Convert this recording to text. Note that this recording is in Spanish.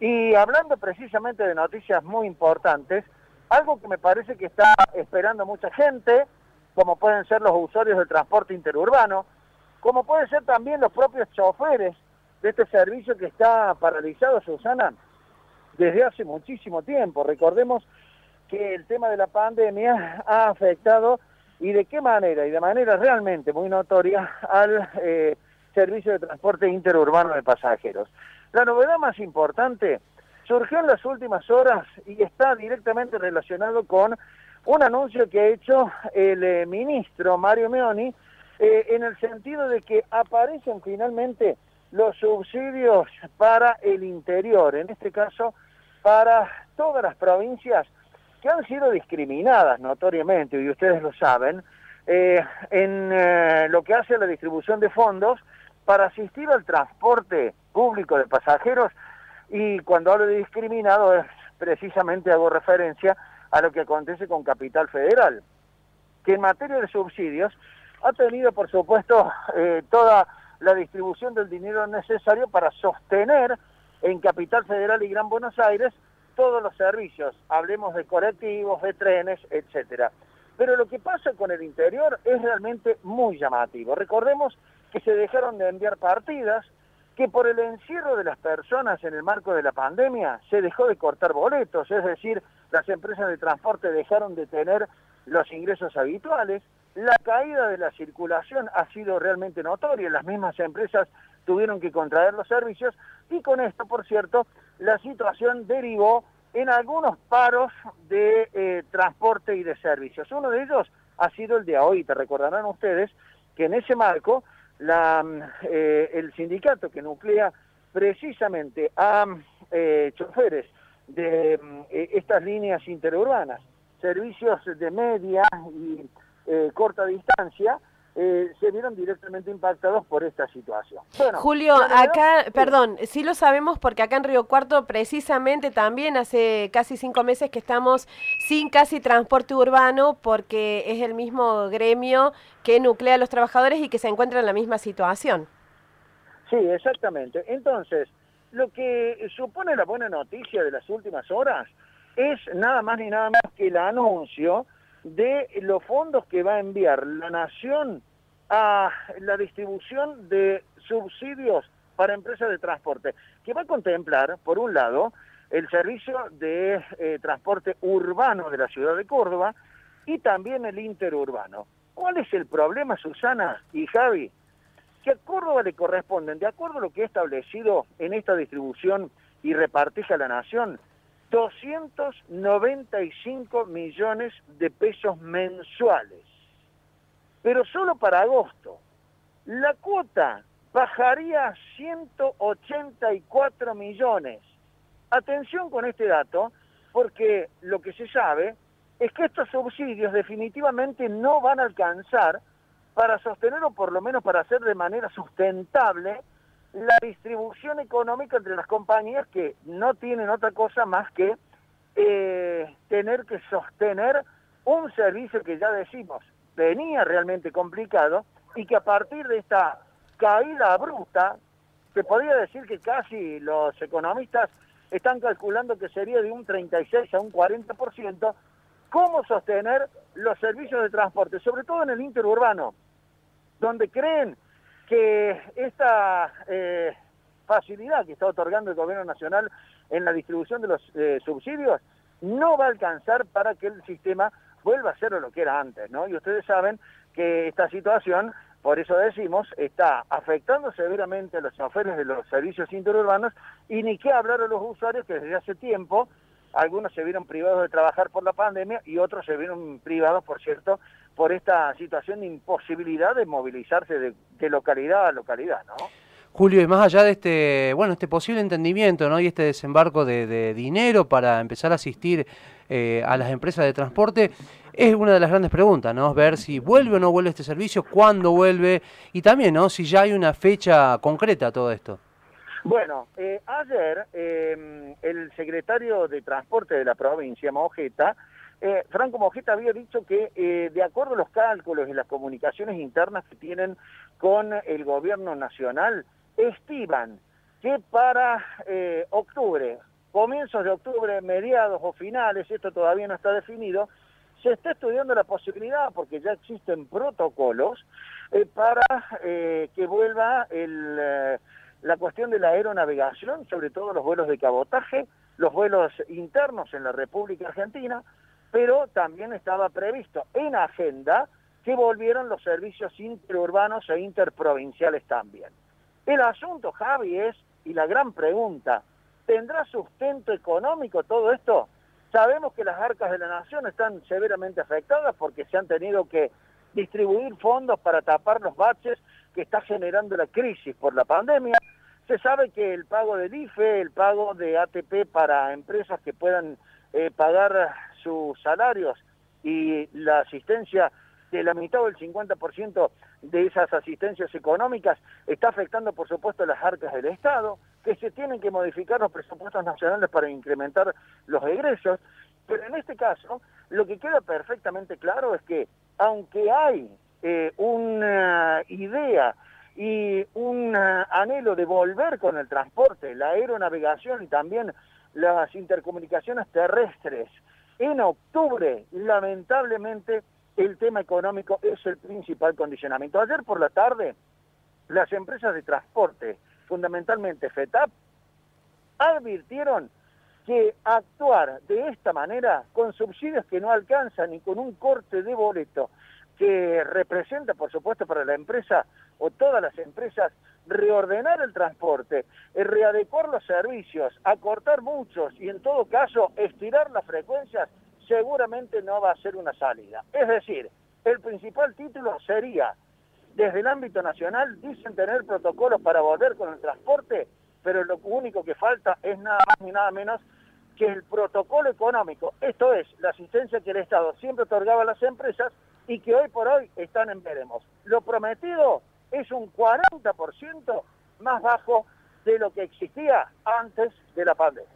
Y hablando precisamente de noticias muy importantes, algo que me parece que está esperando mucha gente, como pueden ser los usuarios del transporte interurbano, como pueden ser también los propios choferes de este servicio que está paralizado, Susana, desde hace muchísimo tiempo. Recordemos que el tema de la pandemia ha afectado y de qué manera, y de manera realmente muy notoria, al eh, servicio de transporte interurbano de pasajeros. La novedad más importante surgió en las últimas horas y está directamente relacionado con un anuncio que ha hecho el eh, ministro Mario Meoni eh, en el sentido de que aparecen finalmente los subsidios para el interior, en este caso para todas las provincias que han sido discriminadas notoriamente, y ustedes lo saben, eh, en lo que hace la distribución de fondos para asistir al transporte público de pasajeros y cuando hablo de discriminado es precisamente hago referencia a lo que acontece con Capital Federal, que en materia de subsidios ha tenido por supuesto eh, toda la distribución del dinero necesario para sostener en Capital Federal y Gran Buenos Aires todos los servicios, hablemos de colectivos, de trenes, etcétera. Pero lo que pasa con el interior es realmente muy llamativo. Recordemos que se dejaron de enviar partidas, que por el encierro de las personas en el marco de la pandemia se dejó de cortar boletos, es decir, las empresas de transporte dejaron de tener los ingresos habituales, la caída de la circulación ha sido realmente notoria, las mismas empresas tuvieron que contraer los servicios y con esto, por cierto, la situación derivó en algunos paros de eh, transporte y de servicios. Uno de ellos ha sido el de hoy, te recordarán ustedes que en ese marco la, eh, el sindicato que nuclea precisamente a eh, choferes de eh, estas líneas interurbanas, servicios de media y corta distancia, eh, se vieron directamente impactados por esta situación. Julio, acá, perdón, sí lo sabemos porque acá en Río Cuarto precisamente también hace casi cinco meses que estamos sin casi transporte urbano porque es el mismo gremio que nuclea a los trabajadores y que se encuentra en la misma situación. Sí, exactamente. Entonces, lo que supone la buena noticia de las últimas horas es nada más ni nada más que el anuncio de los fondos que va a enviar la Nación a la distribución de subsidios para empresas de transporte, que va a contemplar, por un lado, el servicio de eh, transporte urbano de la ciudad de Córdoba y también el interurbano. ¿Cuál es el problema, Susana y Javi? Que a Córdoba le corresponden, de acuerdo a lo que he establecido en esta distribución y repartija la nación, 295 millones de pesos mensuales. Pero solo para agosto. La cuota bajaría a 184 millones. Atención con este dato, porque lo que se sabe es que estos subsidios definitivamente no van a alcanzar para sostener o por lo menos para hacer de manera sustentable la distribución económica entre las compañías que no tienen otra cosa más que eh, tener que sostener un servicio que ya decimos venía realmente complicado y que a partir de esta caída bruta, se podría decir que casi los economistas están calculando que sería de un 36 a un 40%, cómo sostener los servicios de transporte, sobre todo en el interurbano, donde creen que esta eh, facilidad que está otorgando el gobierno nacional en la distribución de los eh, subsidios no va a alcanzar para que el sistema vuelva a ser lo que era antes, ¿no? Y ustedes saben que esta situación, por eso decimos, está afectando severamente a los choferes de los servicios interurbanos y ni qué hablar a los usuarios que desde hace tiempo algunos se vieron privados de trabajar por la pandemia y otros se vieron privados, por cierto, por esta situación de imposibilidad de movilizarse de, localidad a localidad, ¿no? Julio, y más allá de este, bueno, este posible entendimiento, ¿no? Y este desembarco de, dinero para empezar a asistir eh, a las empresas de transporte, es una de las grandes preguntas, ¿no? Ver si vuelve o no vuelve este servicio, cuándo vuelve, y también, ¿no? Si ya hay una fecha concreta a todo esto. Bueno, eh, ayer em, el secretario de Transporte de la provincia, Mojeta, eh, Franco Mojeta había dicho que eh, de acuerdo a los cálculos y las comunicaciones internas que tienen con el gobierno nacional, estiman que para eh, octubre, comienzos de octubre, mediados o finales, esto todavía no está definido, se está estudiando la posibilidad, porque ya existen protocolos, eh, para eh, que vuelva la cuestión de la aeronavegación, sobre todo los vuelos de cabotaje, los vuelos internos en la República Argentina, pero también estaba previsto en agenda que volvieron los servicios interurbanos e interprovinciales también. El asunto, Javi, es, y la gran pregunta, ¿tendrá sustento económico todo esto? Sabemos que las arcas de la nación están severamente afectadas porque se han tenido que distribuir fondos para tapar los baches que está generando la crisis por la pandemia. Se sabe que el pago del IFE, el pago de ATP para empresas que puedan eh, pagar sus salarios y la asistencia de la mitad o el 50% de esas asistencias económicas está afectando, por supuesto, las arcas del Estado, que se tienen que modificar los presupuestos nacionales para incrementar los egresos, pero en este caso lo que queda perfectamente claro es que aunque hay eh, una idea y un anhelo de volver con el transporte, la aeronavegación y también las intercomunicaciones terrestres, en octubre, lamentablemente, el tema económico es el principal condicionamiento. Ayer por la tarde, las empresas de transporte, fundamentalmente FETAP, advirtieron que actuar de esta manera, con subsidios que no alcanzan y con un corte de boleto que representa, por supuesto, para la empresa o todas las empresas, reordenar el transporte, readecuar los servicios, acortar muchos y en todo caso estirar las frecuencias, seguramente no va a ser una salida. Es decir, el principal título sería, desde el ámbito nacional, dicen tener protocolos para volver con el transporte, pero lo único que falta es nada más ni nada menos que el protocolo económico, esto es, la asistencia que el Estado siempre otorgaba a las empresas y que hoy por hoy están en veremos. Lo prometido es un 40% más bajo de lo que existía antes de la pandemia.